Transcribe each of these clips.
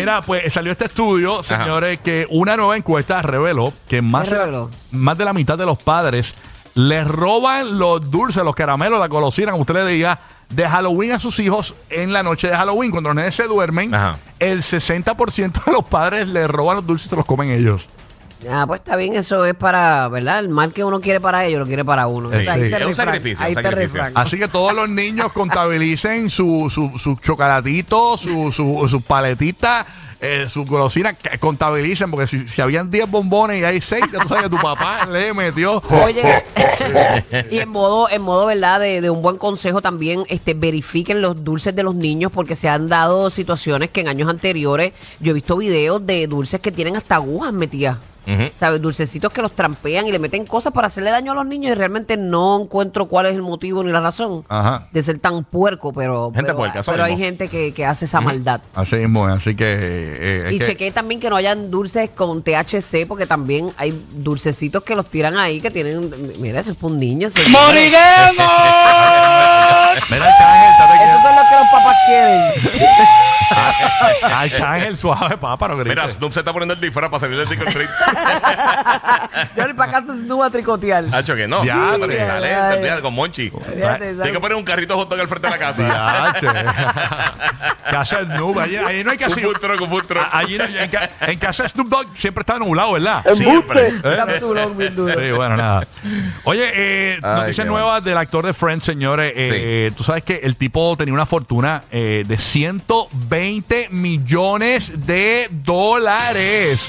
Mira, pues salió este estudio, señores, que una nueva encuesta reveló que más, ¿Qué de la- reveló? más de la mitad de los padres les roban los dulces, los caramelos, la golosina, como usted le diga, de Halloween a sus hijos en la noche de Halloween. Cuando los nenes se duermen, Ajá. el 60% de los padres les roban los dulces y se los comen ellos. Ah, pues está bien, eso es para, ¿verdad? El mal que uno quiere para ellos lo quiere para uno. Sí, ahí sí. te Es un sacrificio, Ahí un te sacrificio. Así que todos los niños contabilicen su, su, su chocolatito, su, su, sus paletitas, eh, sus golosinas, que contabilicen, porque si, si habían 10 bombones y hay 6, ya tú sabes que tu papá le metió. Oye, y en modo, en modo, ¿verdad? De, de un buen consejo también, este, verifiquen los dulces de los niños porque se han dado situaciones que en años anteriores yo he visto videos de dulces que tienen hasta agujas metidas. ¿Sabes? Dulcecitos que los trampean y le meten cosas para hacerle daño a los niños y realmente no encuentro cuál es el motivo ni la razón Ajá. de ser tan puerco, pero, Gente pero, puerca, pero hay gente que, que hace esa maldad. Así mismo, es, así que... eh, Y que- chequeé también que no hayan dulces con THC, porque también hay dulcecitos que los tiran ahí que tienen. Mira, eso es para un niño. eso es- Mira, Arcángel, estate Esos quieto. son los que los papás quieren. Arcángel, suave, papá, no grites. Mira, Snoop se está poniendo el disfraz para salir del trick or treat. Yo ni para casa Snoop a tricotear. Hacho que no. Diatre. Sí, Sale, con Monchi. Tiene que poner un carrito hot dog al frente de la casa. Diache. Casa Snoop, allí, allí no hay un food truck, un food truck. a- Allí no- en, ca- en casa Snoop Dogg siempre está nublado, ¿verdad? Siempre. Duro. Sí, bueno, nada. Oye, eh, Ay, noticias nuevas del actor de Friends, señores. Eh, Tú sabes que el tipo tenía una fortuna eh, de 120 millones de dólares.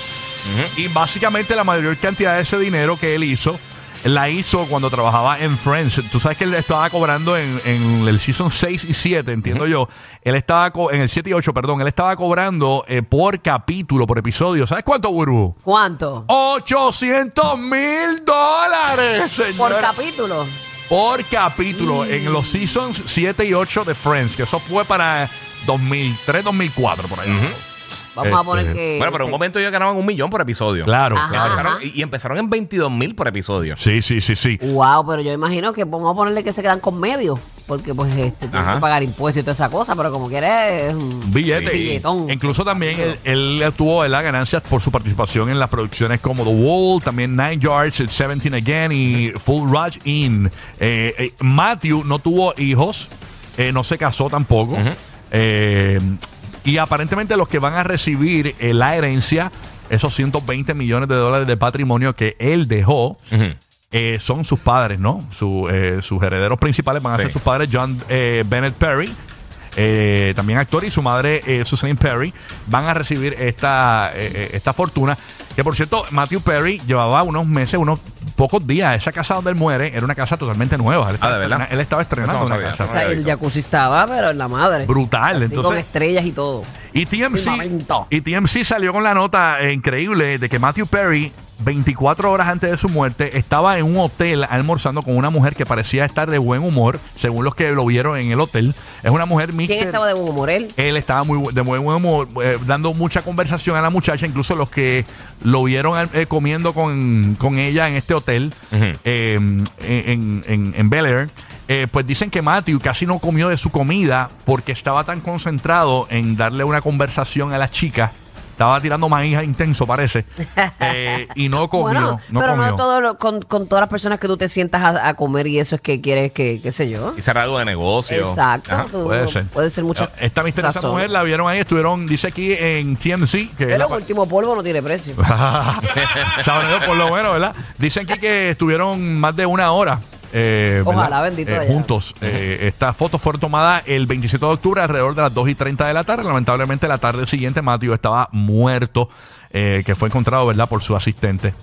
Y básicamente la mayor cantidad de ese dinero que él hizo, la hizo cuando trabajaba en Friends. Tú sabes que él estaba cobrando en, en el season 6 y 7, entiendo yo. Él estaba co- en el 7 y 8, perdón. Él estaba cobrando eh, por capítulo, por episodio. ¿Sabes cuánto, Burbu? ¿Cuánto? 800 mil dólares. Por capítulo. Por capítulo en los seasons 7 y 8 de Friends, que eso fue para 2003, 2004, por ahí. Vamos a Este, poner que. Bueno, pero en un momento ellos ganaban un millón por episodio. Claro, Ajá. claro. Empezaron- y, y empezaron en 22 mil por episodio. Sí, sí, sí, sí. Wow, pero yo imagino que vamos a ponerle que se quedan con medio. Porque pues este tienen Ajá. que pagar impuestos y toda esa cosa, pero como quiere es un Billete. billetón. Incluso también él, él tuvo las ganancias por su participación en las producciones como The Wall, también Nine Yards, 17 Again y Full Rush In. Eh, eh, Matthew no tuvo hijos, eh, no se casó tampoco. Eh, y aparentemente los que van a recibir eh, la herencia, esos 120 millones de dólares de patrimonio que él dejó, eh, son sus padres, ¿no? Su, eh, sus herederos principales van a Sí. ser sus padres, John eh, Bennett Perry, eh, también actor, y su madre, Susan Perry, van a recibir esta, esta fortuna. Que por cierto, Matthew Perry llevaba unos meses, unos pocos días. Esa casa donde él muere era una casa totalmente nueva. Él estaba, Ah, ¿de verdad? él estaba estrenando no una sabía, casa. O sea, el jacuzzi estaba, pero en la madre. Brutal. Así con Entonces, estrellas y todo. y TMC, y TMC salió con la nota eh, increíble de que Matthew Perry, 24 horas antes de su muerte, estaba en un hotel almorzando con una mujer que parecía estar de buen humor, según los que lo vieron en el hotel. Es una mujer ¿Quién mister- estaba de buen humor? Él. Él estaba muy de muy buen humor, eh, dando mucha conversación a la muchacha, incluso los que lo vieron eh, comiendo con, con ella en este hotel eh, en, en, en Bel Air. eh, pues dicen que Matthew casi no comió de su comida porque estaba tan concentrado en darle una conversación a la chica. Estaba tirando maíz intenso, parece. eh, y no comió. bueno, no pero comió. no todo lo- con, con todas las personas que tú te sientas a, a comer y eso es que quieres que, qué sé yo. Y cerrar algo de negocio. Exacto. Ajá. tú- Puede ser. Puede ser muchas Esta misteriosa razones. mujer la vieron ahí, estuvieron, dice aquí en TMC, que es Pero la el pa- último polvo no tiene precio. Sabrán, por lo menos, ¿verdad? Dicen aquí que estuvieron más de una hora. Eh, Ojalá, bendito Eh, juntos. Eh, esta foto fue tomada el 27 de octubre alrededor de las 2 y 30 de la tarde. Lamentablemente, la tarde siguiente, Matthew estaba muerto, eh, que fue encontrado, ¿verdad?, por su asistente.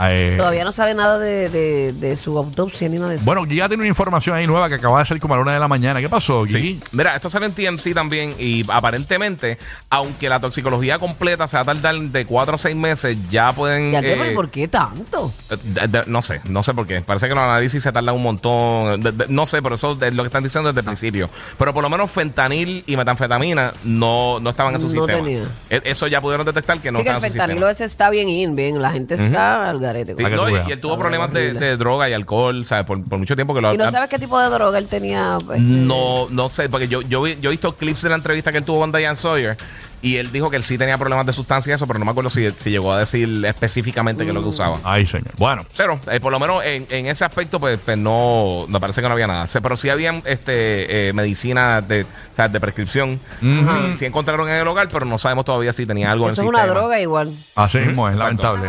Eh, Todavía no sabe nada de, de, de su autopsia ni nada de eso. Bueno, Giga tiene una información ahí nueva que acaba de salir como a la una de la mañana. ¿Qué pasó, Gigi? Sí. Mira, esto sale en TMC también y aparentemente, aunque la toxicología completa se va a tardar de 4 o 6 meses, ya pueden... ¿Ya qué? eh, ¿Pero por qué tanto? de- de- no sé, no sé por qué. Parece que los análisis se tardan un montón. De- de- no sé, pero eso es lo que están diciendo desde el principio. Pero por lo menos fentanil y metanfetamina no, no estaban en su No sistema. tenía. E- Eso ya pudieron detectar que no sí que el en su fentanilo sistema. ese está bien in, bien. La gente está al garete. Sí, no, y, él tuvo Está problemas de, droga y alcohol, ¿sabes? Por, por mucho tiempo que lo ¿Y no sabes qué tipo de droga él tenía? pues, No, no sé, porque yo, yo, vi- yo he visto clips de la entrevista que él tuvo con Diane Sawyer Y él dijo que él sí tenía problemas de sustancia y eso, pero no me acuerdo si, si llegó a decir específicamente qué es lo que usaba. Ay, señor. Bueno. Pero eh, por lo menos en, en ese aspecto, pues, pues no, me parece que no había nada. Se- pero sí habían este, eh, medicina de, o sea, de prescripción. Sí, sí encontraron en el hogar, pero no sabemos todavía si tenía algo Eso es en el una sistema. droga igual. Así mismo es Exacto. lamentable.